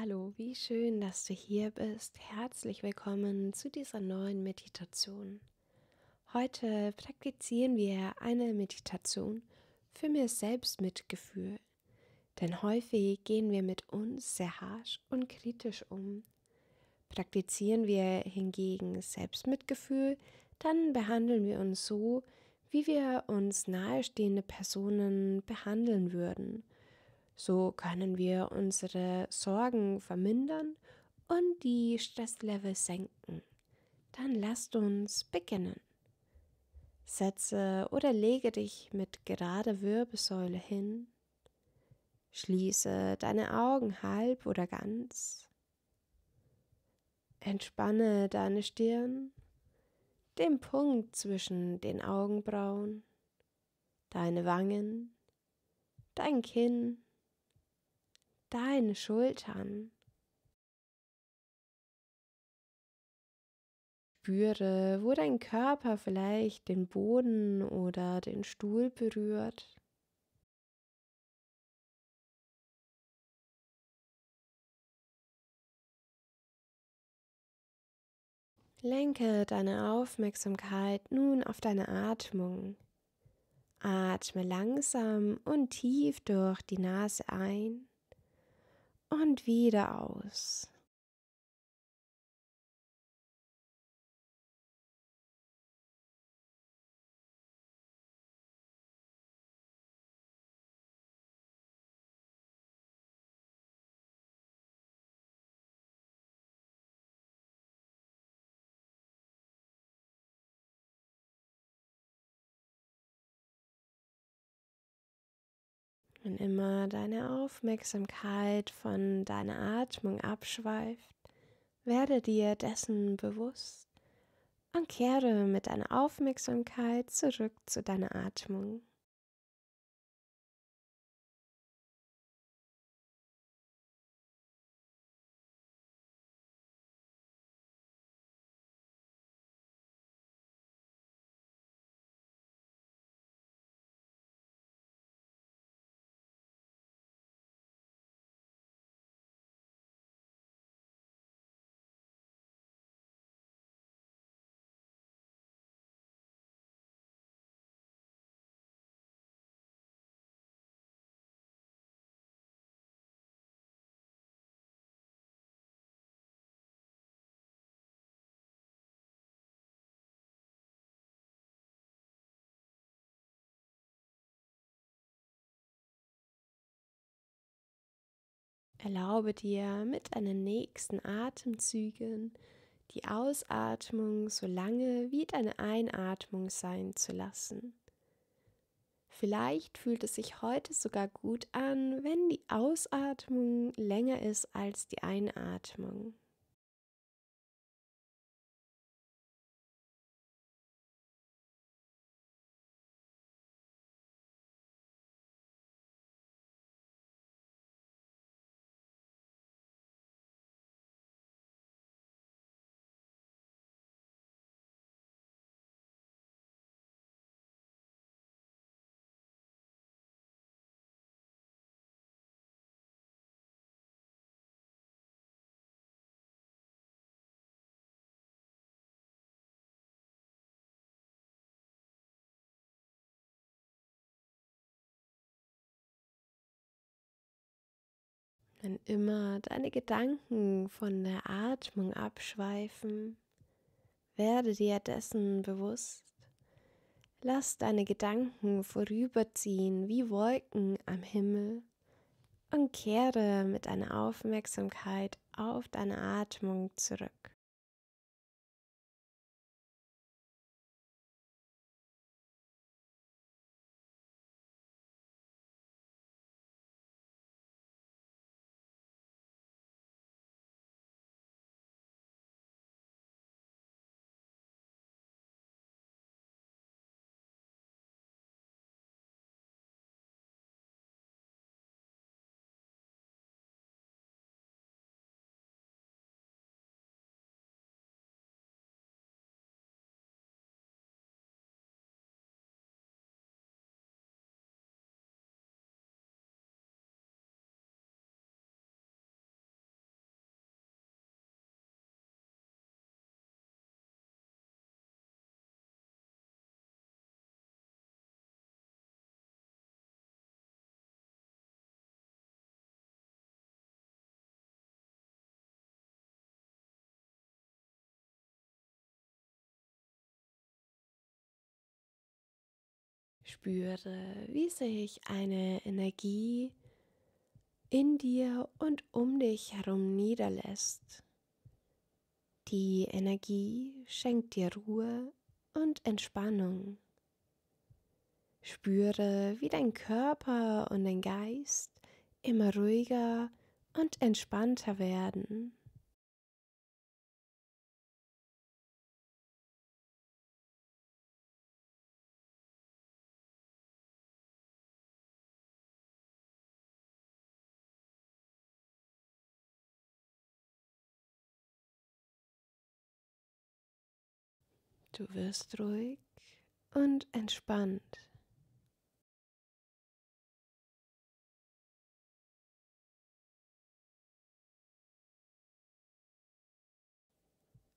Hallo, wie schön, dass du hier bist. Herzlich willkommen zu dieser neuen Meditation. Heute praktizieren wir eine Meditation für mehr Selbstmitgefühl. Denn häufig gehen wir mit uns sehr harsch und kritisch um. Praktizieren wir hingegen Selbstmitgefühl, dann behandeln wir uns so, wie wir uns nahestehende Personen behandeln würden so können wir unsere Sorgen vermindern und die Stresslevel senken. Dann lasst uns beginnen. Setze oder lege dich mit gerader Wirbelsäule hin. Schließe deine Augen halb oder ganz. Entspanne deine Stirn, den Punkt zwischen den Augenbrauen, deine Wangen, dein Kinn deine Schultern. Spüre, wo dein Körper vielleicht den Boden oder den Stuhl berührt. Lenke deine Aufmerksamkeit nun auf deine Atmung. Atme langsam und tief durch die Nase ein und wieder aus. Wenn immer deine Aufmerksamkeit von deiner Atmung abschweift, werde dir dessen bewusst und kehre mit deiner Aufmerksamkeit zurück zu deiner Atmung. Erlaube dir mit deinen nächsten Atemzügen die Ausatmung so lange wie deine Einatmung sein zu lassen. Vielleicht fühlt es sich heute sogar gut an, wenn die Ausatmung länger ist als die Einatmung. Wenn immer deine Gedanken von der Atmung abschweifen, werde dir dessen bewusst. Lass deine Gedanken vorüberziehen wie Wolken am Himmel und kehre mit deiner Aufmerksamkeit auf deine Atmung zurück. Spüre, wie sich eine Energie in dir und um dich herum niederlässt. Die Energie schenkt dir Ruhe und Entspannung. Spüre, wie dein Körper und dein Geist immer ruhiger und entspannter werden. Du wirst ruhig und entspannt.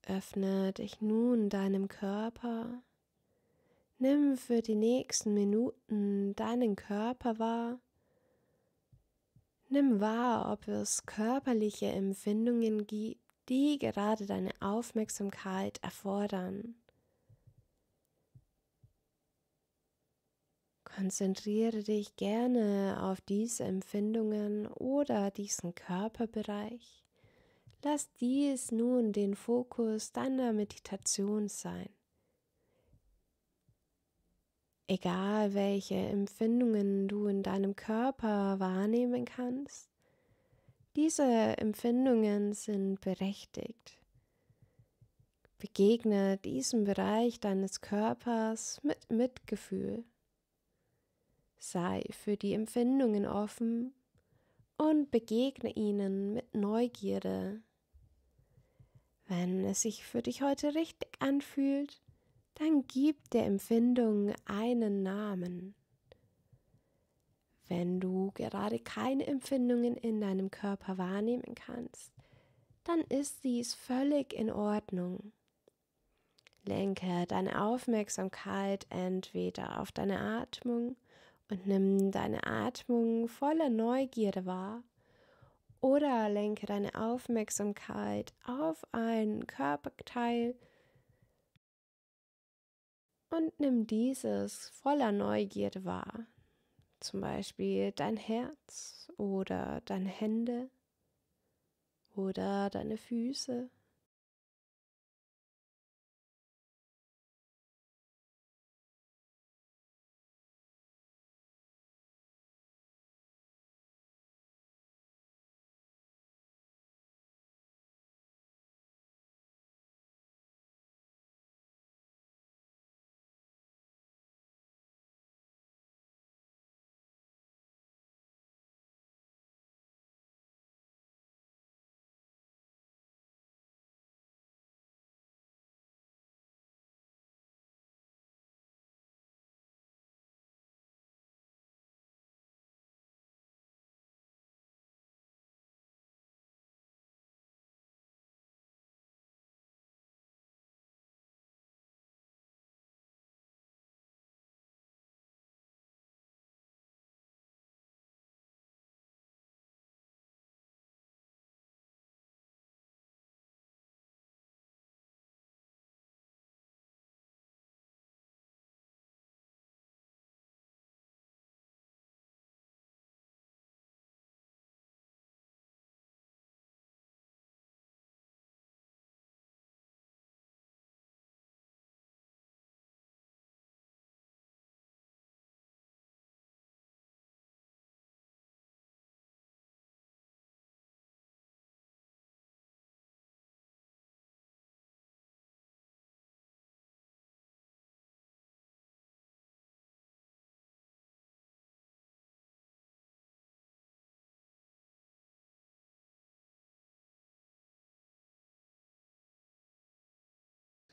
Öffne dich nun deinem Körper. Nimm für die nächsten Minuten deinen Körper wahr. Nimm wahr, ob es körperliche Empfindungen gibt, die gerade deine Aufmerksamkeit erfordern. Konzentriere dich gerne auf diese Empfindungen oder diesen Körperbereich. Lass dies nun den Fokus deiner Meditation sein. Egal welche Empfindungen du in deinem Körper wahrnehmen kannst, diese Empfindungen sind berechtigt. Begegne diesem Bereich deines Körpers mit Mitgefühl. Sei für die Empfindungen offen und begegne ihnen mit Neugierde. Wenn es sich für dich heute richtig anfühlt, dann gib der Empfindung einen Namen. Wenn du gerade keine Empfindungen in deinem Körper wahrnehmen kannst, dann ist dies völlig in Ordnung. Lenke deine Aufmerksamkeit entweder auf deine Atmung und nimm deine Atmung voller Neugierde wahr oder lenke deine Aufmerksamkeit auf ein Körperteil und nimm dieses voller Neugierde wahr. Zum Beispiel dein Herz oder deine Hände oder deine Füße.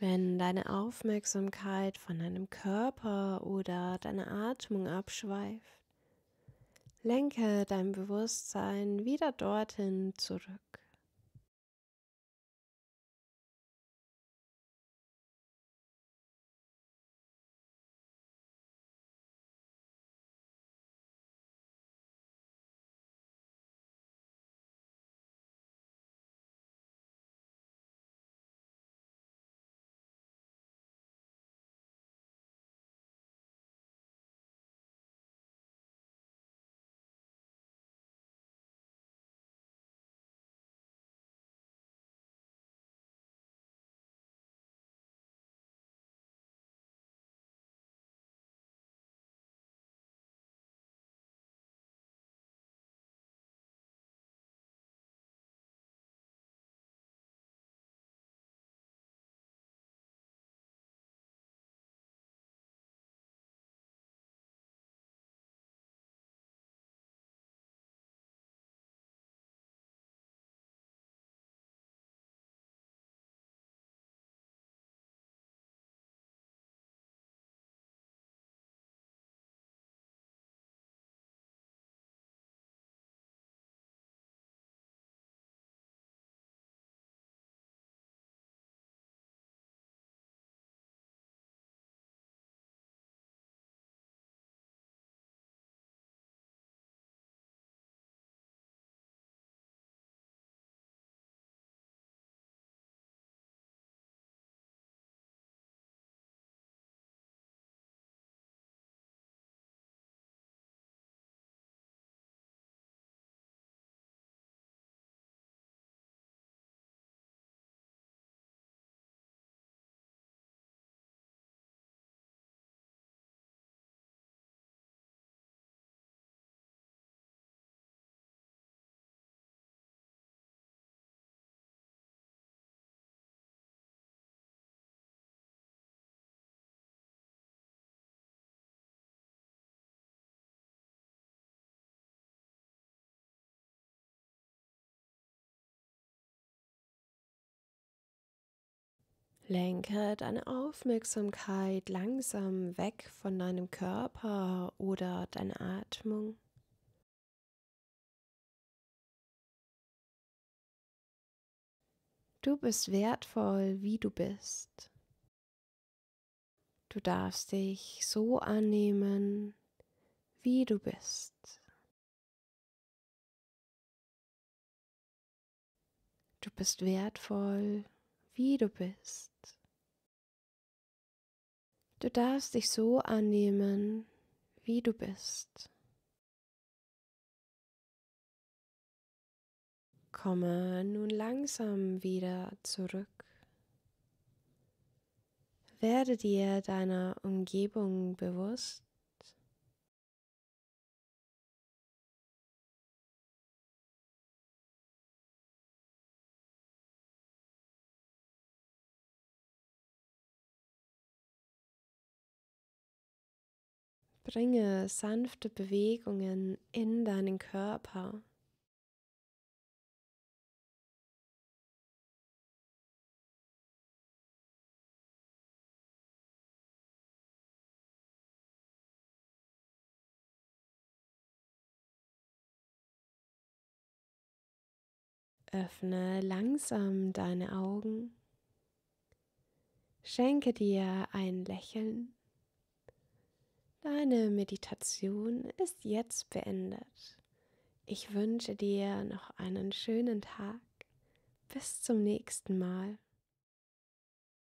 Wenn deine Aufmerksamkeit von deinem Körper oder deiner Atmung abschweift, lenke dein Bewusstsein wieder dorthin zurück. Lenke deine Aufmerksamkeit langsam weg von deinem Körper oder deiner Atmung. Du bist wertvoll, wie du bist. Du darfst dich so annehmen, wie du bist. Du bist wertvoll, wie du bist. Du darfst dich so annehmen, wie du bist. Komme nun langsam wieder zurück. Werde dir deiner Umgebung bewusst. Bringe sanfte Bewegungen in deinen Körper. Öffne langsam deine Augen. Schenke dir ein Lächeln. Deine Meditation ist jetzt beendet. Ich wünsche dir noch einen schönen Tag. Bis zum nächsten Mal.